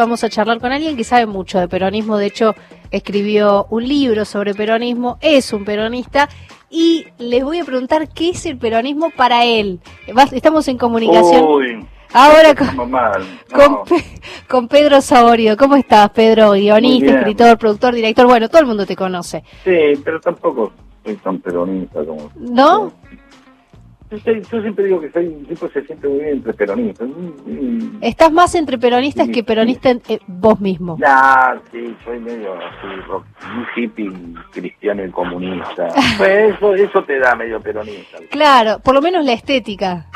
Vamos a charlar con alguien que sabe mucho de peronismo, de hecho escribió un libro sobre peronismo, es un peronista y les voy a preguntar qué es el peronismo para él. Estamos en comunicación Uy, ahora con, mal. con, No, Pe- con Pedro Saborio. ¿Cómo estás, Pedro? Guionista, escritor, productor, director, bueno, todo el mundo te conoce. Sí, pero tampoco soy tan peronista como... ¿No? Yo siempre digo que soy un tipo que se siente muy bien entre peronistas. Estás más entre peronistas que peronista en- eh, vos mismo. Nah, sí, soy medio así, rock, un hippie cristiano y comunista. Pues eso, eso te da medio peronista. Claro, por lo menos la estética.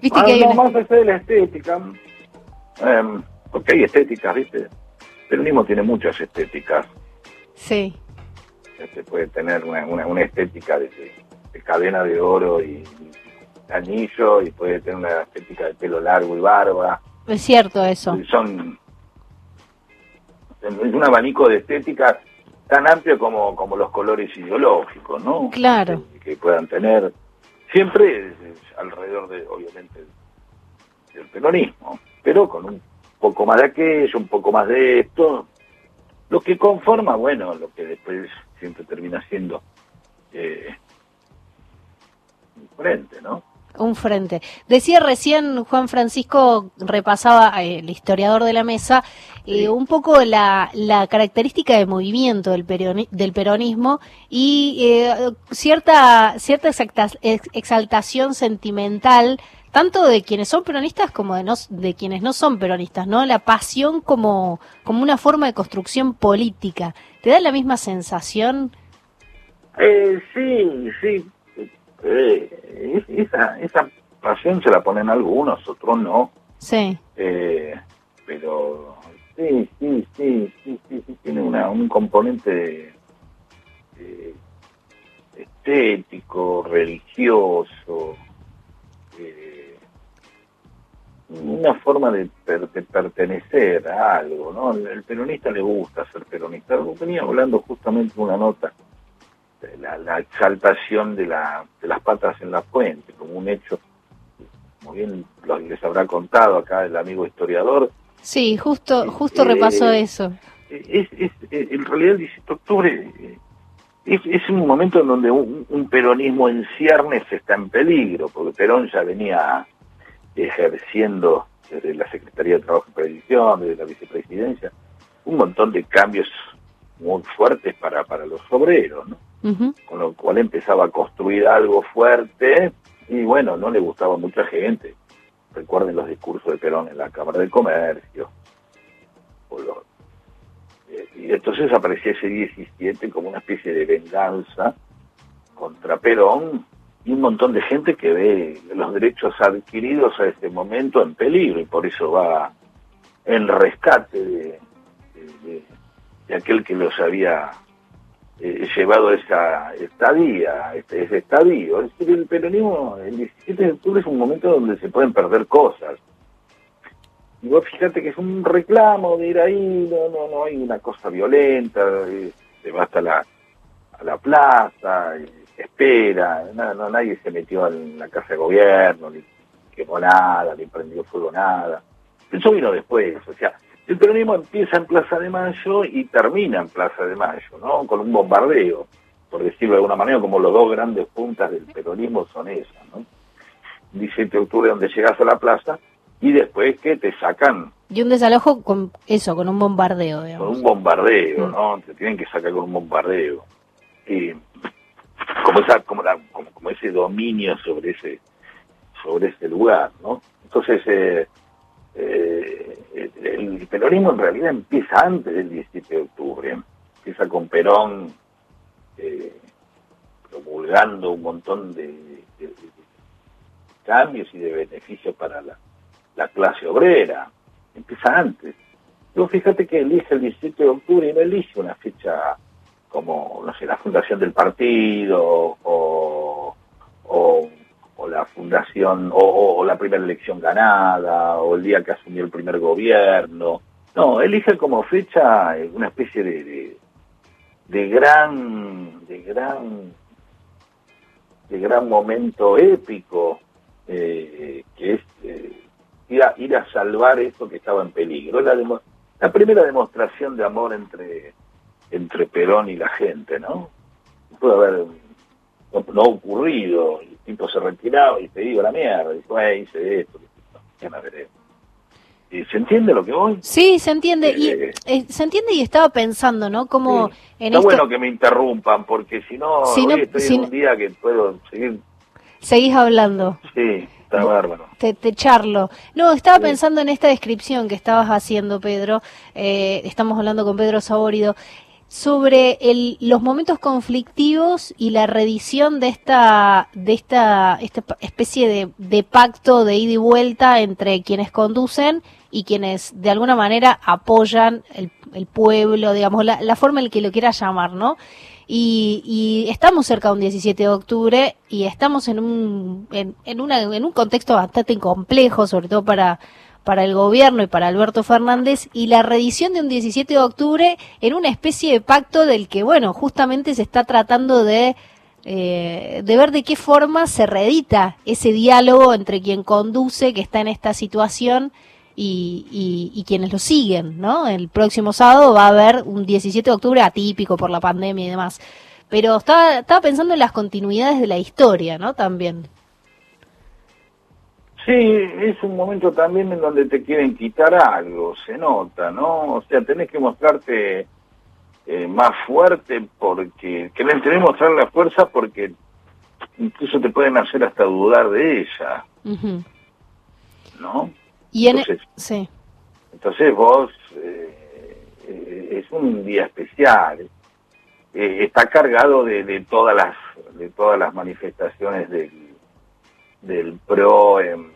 Viste Ah, que hay no, una... más allá de la estética. em, porque hay estéticas, ¿viste? El peronismo tiene muchas estéticas. Sí, Este puede tener una, una, una estética de, de cadena de oro y anillo, y puede tener una estética de pelo largo y barba. es cierto eso. Son es un abanico de estéticas tan amplio como, como los colores ideológicos, ¿no? Claro. Que, que puedan tener siempre es- es alrededor de, obviamente, del peronismo, pero con un poco más de aquello, un poco más de esto, lo que conforma, bueno, lo que después siempre termina siendo eh, frente, ¿no? Un frente. Decía recién Juan Francisco, repasaba eh, el historiador de la mesa, eh, un poco la, la característica de movimiento del, peroni- del peronismo y eh, cierta, cierta exaltación sentimental, tanto de quienes son peronistas como de, no, de quienes no son peronistas, ¿no? La pasión como, como una forma de construcción política. ¿Te da la misma sensación? Eh, sí, sí. Eh, es- esa, esa pasión se la ponen algunos, otros no. Sí, Eh, pero sí, sí, sí, sí, sí, sí, tiene una, un componente eh, estético, religioso, eh, una forma de, per- de pertenecer a algo, ¿no? El peronista le gusta ser peronista. Venía hablando justamente una nota, la, la exaltación de, la, de las patas en la fuente, como un hecho, como bien lo- les habrá contado acá el amigo historiador, sí, justo, justo Eh, repasó eso. es, es, es- en realidad el 17 de octubre eh, es, es un momento en donde un, un peronismo en ciernes está en peligro, porque Perón ya venía ejerciendo desde la Secretaría de Trabajo y Previsión, desde la vicepresidencia, un montón de cambios muy fuertes para, para los obreros, ¿no? Con lo cual empezaba a construir algo fuerte y bueno, no le gustaba a mucha gente. Recuerden los discursos de Perón en la Cámara de Comercio. eh, y entonces aparecía ese 17 como una especie de venganza contra Perón y un montón de gente que ve los derechos adquiridos a este momento en peligro y por eso va en rescate de- de aquel que los había eh, llevado esa estadía, este, ese estadio. Es decir, el peronismo, el 17 de octubre es un momento donde se pueden perder cosas. Y vos fíjate que es un reclamo de ir ahí, no, no, no hay una cosa violenta, eh, se va hasta la, a la plaza, se espera, nada, no, nadie se metió en la casa de gobierno, ni quemó nada, ni prendió fuego nada. Eso vino después, o sea, el peronismo empieza en Plaza de Mayo y termina en Plaza de Mayo, ¿no? Con un bombardeo, por decirlo de alguna manera, como los dos grandes puntas del peronismo son esas, ¿no? 17 de octubre donde llegas a la plaza y después que te sacan Y un desalojo con eso, con un bombardeo, con digamos. un bombardeo, Mm. ¿no? Te tienen que sacar con un bombardeo. Y como esa, como, la- como, como ese dominio sobre ese, sobre ese lugar, ¿no? Entonces, eh, eh, el, peronismo en realidad empieza antes del 17 de octubre. Empieza con Perón eh, promulgando un montón de, cambios y de beneficios para la, la clase obrera. Empieza antes. Luego fíjate que elige el 17 de octubre y no elige una fecha como, no sé, la fundación del partido o, fundación o, la primera elección ganada o el día que asumió el primer gobierno. No, elige como fecha eh, una especie de, de, gran, de gran, de gran momento épico eh, que es eh, ir a, ir a salvar esto que estaba en peligro. La, demo- la primera demostración de amor entre, entre Perón y la gente, ¿no? Puede haber, no, ha ocurrido, tipo se retiraba y te digo la mierda, y fue, hice esto, ya me veré. ¿Se entiende lo que voy? Sí, se entiende. y, eh, eh, se entiende y estaba pensando, ¿no? Como en Está bueno que me interrumpan, porque si no, hoy estoy en un día que puedo seguir... Seguís hablando. Sí, está bárbaro. Te, te, charlo. No, estaba pensando en esta descripción que estabas haciendo, Pedro. Eh, estamos hablando con Pedro Saborido sobre el, los momentos conflictivos y la redición de esta, de esta, esta especie de, de, pacto de ida y vuelta entre quienes conducen y quienes de alguna manera apoyan el, el pueblo, digamos, la, la, forma en que lo quiera llamar, ¿no? Y, y, estamos cerca de un 17 de octubre y estamos en un, en, en, una, en un contexto bastante complejo, sobre todo para, para el gobierno y para Alberto Fernández y la reedición de un 17 de octubre en una especie de pacto del que, bueno, justamente se está tratando de, eh, de ver de qué forma se reedita ese diálogo entre quien conduce, que está en esta situación, y, y, quienes lo siguen, ¿no? El próximo sábado va a haber un 17 de octubre atípico por la pandemia y demás. Pero estaba, estaba pensando en las continuidades de la historia, ¿no? También. Sí, es un momento también en donde te quieren quitar algo, se nota, ¿no? O sea, tenés que mostrarte eh, más fuerte porque querés, tenés que mostrar la fuerza porque incluso te pueden hacer hasta dudar de ella, ¿no? Y entonces, sí. entonces vos eh, eh, es un día especial, está cargado de, de todas las de todas las manifestaciones del del PRO en,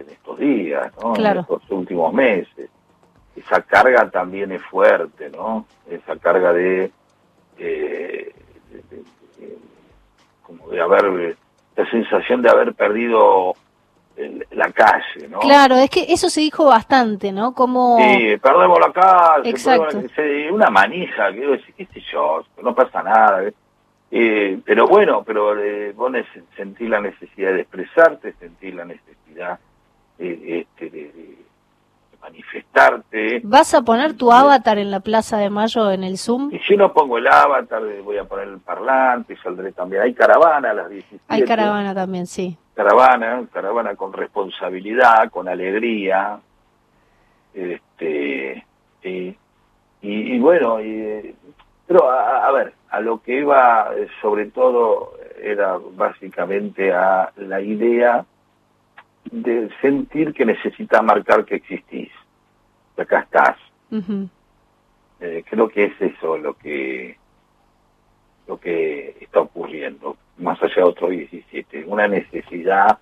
en, estos días, ¿no? en estos últimos meses. Esa carga también es fuerte, ¿no? Esa carga de, eh, como de haber, la sensación de haber perdido la calle, ¿no? Claro, es que eso se dijo bastante, ¿no? Como... Sí, perdemos la calle, Exacto. una manija, que qué sé yo, no pasa nada. Eh, pero bueno, pero eh, vos sentís la necesidad de expresarte, sentís la necesidad eh, este, de, manifestarte. ¿Vas a poner tu avatar en la Plaza de Mayo en el Zoom? Y si no pongo el avatar, voy a poner el parlante, saldré también. Hay caravana a las 17. Hay caravana también, sí. Caravana, caravana con responsabilidad, con alegría. Este, y, y, bueno, y, pero a ver, a lo que iba eh, sobre todo era básicamente a la idea de sentir que necesitas marcar que existís, que acá estás. Eh, creo que es eso lo que lo que está ocurriendo, más allá de otro 17, una necesidad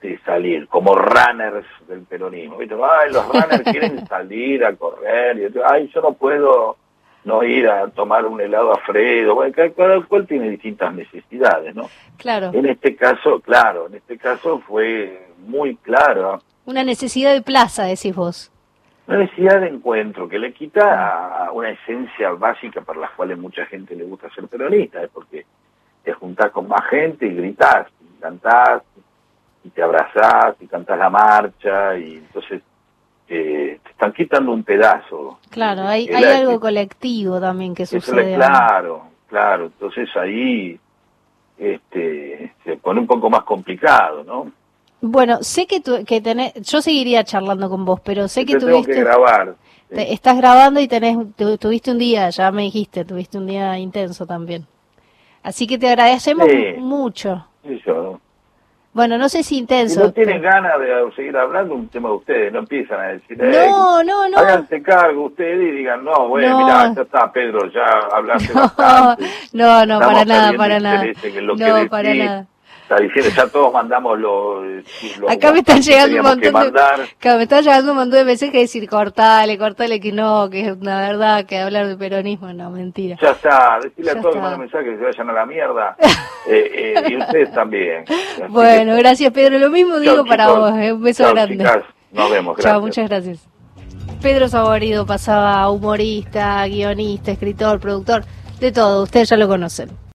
de salir, como runners del peronismo. Ay, los runners quieren salir a correr, y ay, yo no puedo no ir a tomar un helado a Fredo, bueno, cada cual tiene distintas necesidades, ¿no? Claro. En este caso, claro, en este caso fue muy claro. Una necesidad de plaza, decís vos. Una necesidad de encuentro que le quita a una esencia básica para la cual mucha gente le gusta ser peronista, es porque te juntás con más gente y gritás, y cantás, y te abrazás, y cantás la marcha, y entonces eh, están quitando un pedazo. Claro, hay, hay algo colectivo también que sucede. claro, claro, entonces ahí este, se pone un poco más complicado, ¿no? Bueno, sé que, tu, que tenés, yo seguiría charlando con vos, pero sé que tuviste... que grabar. estás grabando y tenés, tuviste un día, ya me dijiste, tuviste un día intenso también. Así que te agradecemos mucho. Sí, yo, bueno, no sé si intenso. Si no tienen ganas de seguir hablando, un tema de ustedes, no empiezan a decir. No, no, no. Háganse cargo ustedes y digan, no, bueno, mira, ya está, Pedro, ya hablaste bastante. No, no, para nada, para nada. no, para nada está diciendo, ya todos mandamos los... Acá me están llegando un montón de... Acá me están llegando un montón de mensajes que decir, cortale, cortale, que no, que es una verdad, que hablar de peronismo, no, mentira. Ya está, decirle a todos que mandan mensajes que se vayan a la mierda, eh, eh, y ustedes también. bueno, gracias Pedro, lo mismo digo para vos, eh, un beso grande. nos vemos, gracias. Chao, muchas gracias. Pedro Saborido pasaba humorista, guionista, escritor, productor, de todo, ustedes ya lo conocen.